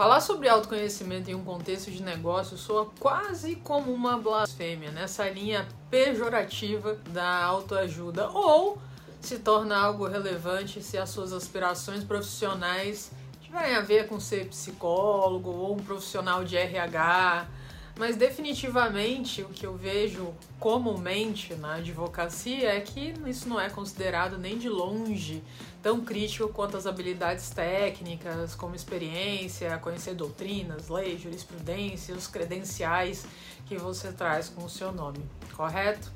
Falar sobre autoconhecimento em um contexto de negócio soa quase como uma blasfêmia, nessa linha pejorativa da autoajuda, ou se torna algo relevante se as suas aspirações profissionais tiverem a ver com ser psicólogo ou um profissional de RH. Mas definitivamente o que eu vejo comumente na advocacia é que isso não é considerado nem de longe tão crítico quanto as habilidades técnicas, como experiência, conhecer doutrinas, leis, jurisprudência, os credenciais que você traz com o seu nome, correto?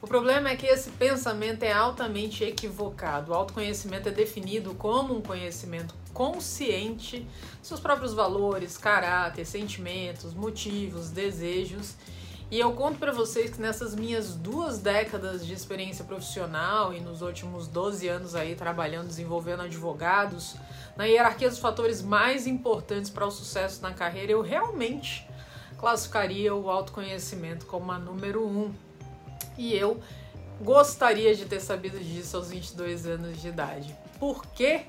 O problema é que esse pensamento é altamente equivocado. O autoconhecimento é definido como um conhecimento consciente seus próprios valores, caráter, sentimentos, motivos, desejos. E eu conto para vocês que nessas minhas duas décadas de experiência profissional e nos últimos 12 anos aí trabalhando, desenvolvendo advogados, na hierarquia dos fatores mais importantes para o sucesso na carreira, eu realmente classificaria o autoconhecimento como a número um e eu gostaria de ter sabido disso aos 22 anos de idade. Por quê?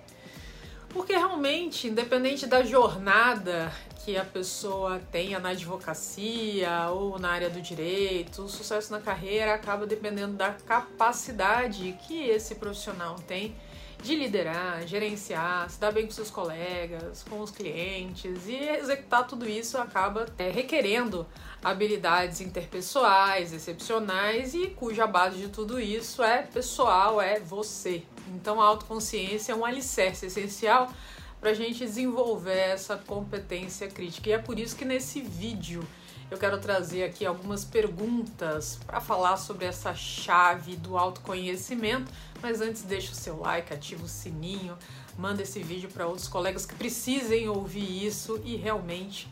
Porque realmente, independente da jornada que a pessoa tenha na advocacia ou na área do direito, o sucesso na carreira acaba dependendo da capacidade que esse profissional tem de liderar, gerenciar, se dar bem com seus colegas, com os clientes e executar tudo isso acaba é, requerendo habilidades interpessoais excepcionais e cuja base de tudo isso é pessoal, é você. Então a autoconsciência é um alicerce essencial para a gente desenvolver essa competência crítica. E é por isso que nesse vídeo eu quero trazer aqui algumas perguntas para falar sobre essa chave do autoconhecimento. Mas antes, deixa o seu like, ativa o sininho, manda esse vídeo para outros colegas que precisem ouvir isso e realmente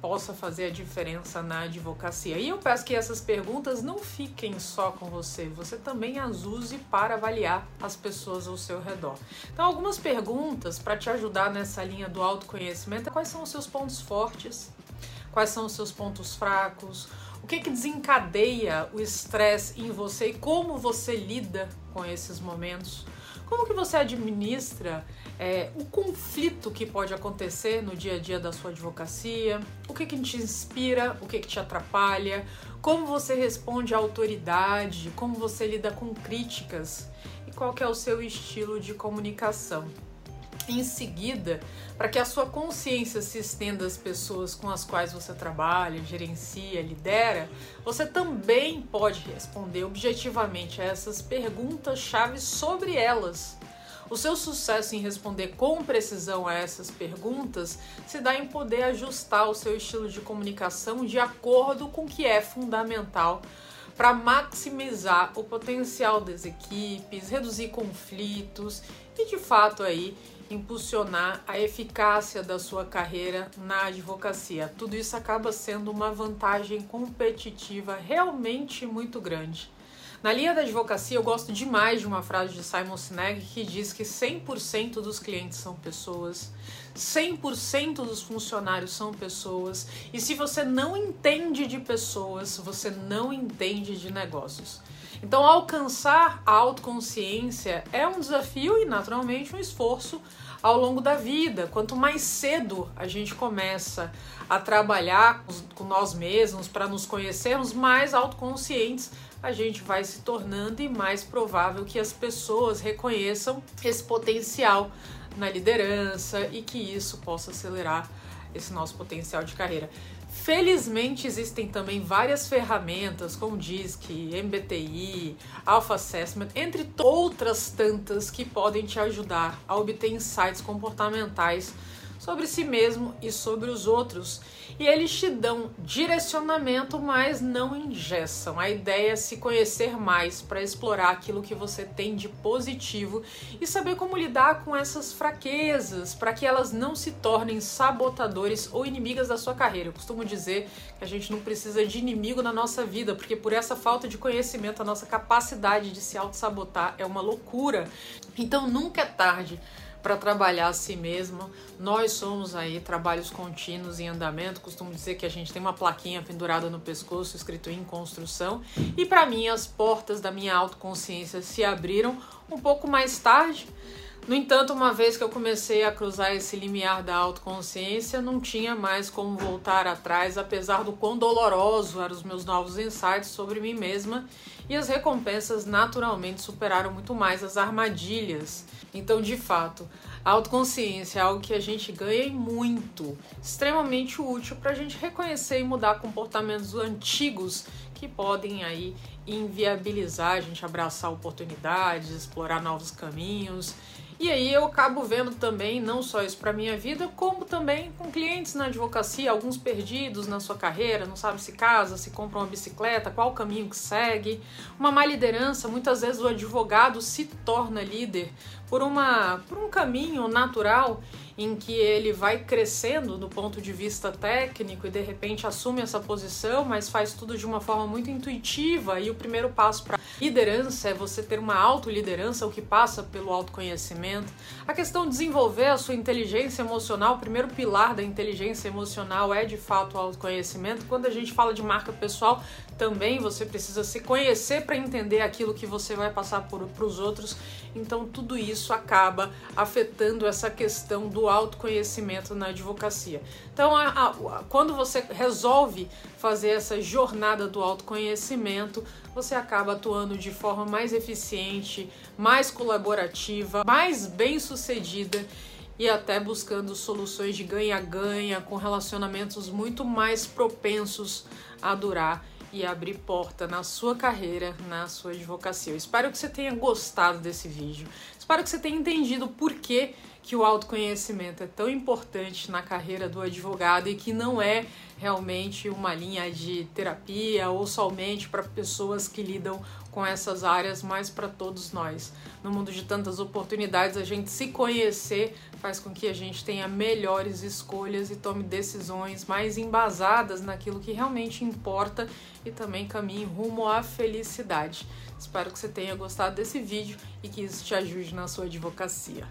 possa fazer a diferença na advocacia. E eu peço que essas perguntas não fiquem só com você, você também as use para avaliar as pessoas ao seu redor. Então, algumas perguntas para te ajudar nessa linha do autoconhecimento: quais são os seus pontos fortes? Quais são os seus pontos fracos? O que, que desencadeia o estresse em você e como você lida com esses momentos? Como que você administra é, o conflito que pode acontecer no dia a dia da sua advocacia? O que, que te inspira? O que, que te atrapalha? Como você responde à autoridade? Como você lida com críticas? E qual que é o seu estilo de comunicação? Em seguida, para que a sua consciência se estenda às pessoas com as quais você trabalha, gerencia, lidera, você também pode responder objetivamente a essas perguntas-chave sobre elas. O seu sucesso em responder com precisão a essas perguntas se dá em poder ajustar o seu estilo de comunicação de acordo com o que é fundamental para maximizar o potencial das equipes, reduzir conflitos e de fato aí impulsionar a eficácia da sua carreira na advocacia. Tudo isso acaba sendo uma vantagem competitiva realmente muito grande. Na linha da advocacia, eu gosto demais de uma frase de Simon Sinek que diz que 100% dos clientes são pessoas, 100% dos funcionários são pessoas, e se você não entende de pessoas, você não entende de negócios. Então, alcançar a autoconsciência é um desafio e, naturalmente, um esforço ao longo da vida. Quanto mais cedo a gente começa a trabalhar com nós mesmos para nos conhecermos, mais autoconscientes a gente vai se tornando e mais provável que as pessoas reconheçam esse potencial na liderança e que isso possa acelerar esse nosso potencial de carreira. Felizmente existem também várias ferramentas como DISC, MBTI, Alpha Assessment, entre outras tantas que podem te ajudar a obter insights comportamentais sobre si mesmo e sobre os outros. E eles te dão direcionamento, mas não engessam. A ideia é se conhecer mais para explorar aquilo que você tem de positivo e saber como lidar com essas fraquezas para que elas não se tornem sabotadores ou inimigas da sua carreira. Eu costumo dizer que a gente não precisa de inimigo na nossa vida, porque por essa falta de conhecimento, a nossa capacidade de se auto-sabotar é uma loucura. Então nunca é tarde para trabalhar a si mesmo. Nós somos aí trabalhos contínuos em andamento. Costumo dizer que a gente tem uma plaquinha pendurada no pescoço escrito em construção. E para mim as portas da minha autoconsciência se abriram um pouco mais tarde No entanto, uma vez que eu comecei a cruzar esse limiar da autoconsciência, não tinha mais como voltar atrás, apesar do quão doloroso eram os meus novos insights sobre mim mesma, e as recompensas naturalmente superaram muito mais as armadilhas. Então, de fato, a autoconsciência é algo que a gente ganha muito, extremamente útil para a gente reconhecer e mudar comportamentos antigos que podem aí inviabilizar a gente abraçar oportunidades, explorar novos caminhos e aí eu acabo vendo também, não só isso para minha vida, como também com clientes na advocacia, alguns perdidos na sua carreira, não sabe se casa, se compra uma bicicleta, qual o caminho que segue. Uma má liderança, muitas vezes o advogado se torna líder por, uma, por um caminho natural em que ele vai crescendo do ponto de vista técnico e de repente assume essa posição, mas faz tudo de uma forma muito intuitiva. E o primeiro passo para liderança é você ter uma autoliderança, o que passa pelo autoconhecimento. A questão de desenvolver a sua inteligência emocional, o primeiro pilar da inteligência emocional é de fato o autoconhecimento. Quando a gente fala de marca pessoal, também você precisa se conhecer para entender aquilo que você vai passar para os outros. Então, tudo isso acaba afetando essa questão do autoconhecimento na advocacia. Então, a, a, quando você resolve fazer essa jornada do autoconhecimento, você acaba atuando de forma mais eficiente, mais colaborativa, mais bem sucedida e até buscando soluções de ganha-ganha com relacionamentos muito mais propensos a durar e abrir porta na sua carreira, na sua advocacia. Eu espero que você tenha gostado desse vídeo. Espero que você tenha entendido por que, que o autoconhecimento é tão importante na carreira do advogado e que não é realmente uma linha de terapia ou somente para pessoas que lidam com essas áreas, mas para todos nós. No mundo de tantas oportunidades, a gente se conhecer faz com que a gente tenha melhores escolhas e tome decisões mais embasadas naquilo que realmente importa e também caminhe rumo à felicidade. Espero que você tenha gostado desse vídeo e que isso te ajude na sua advocacia.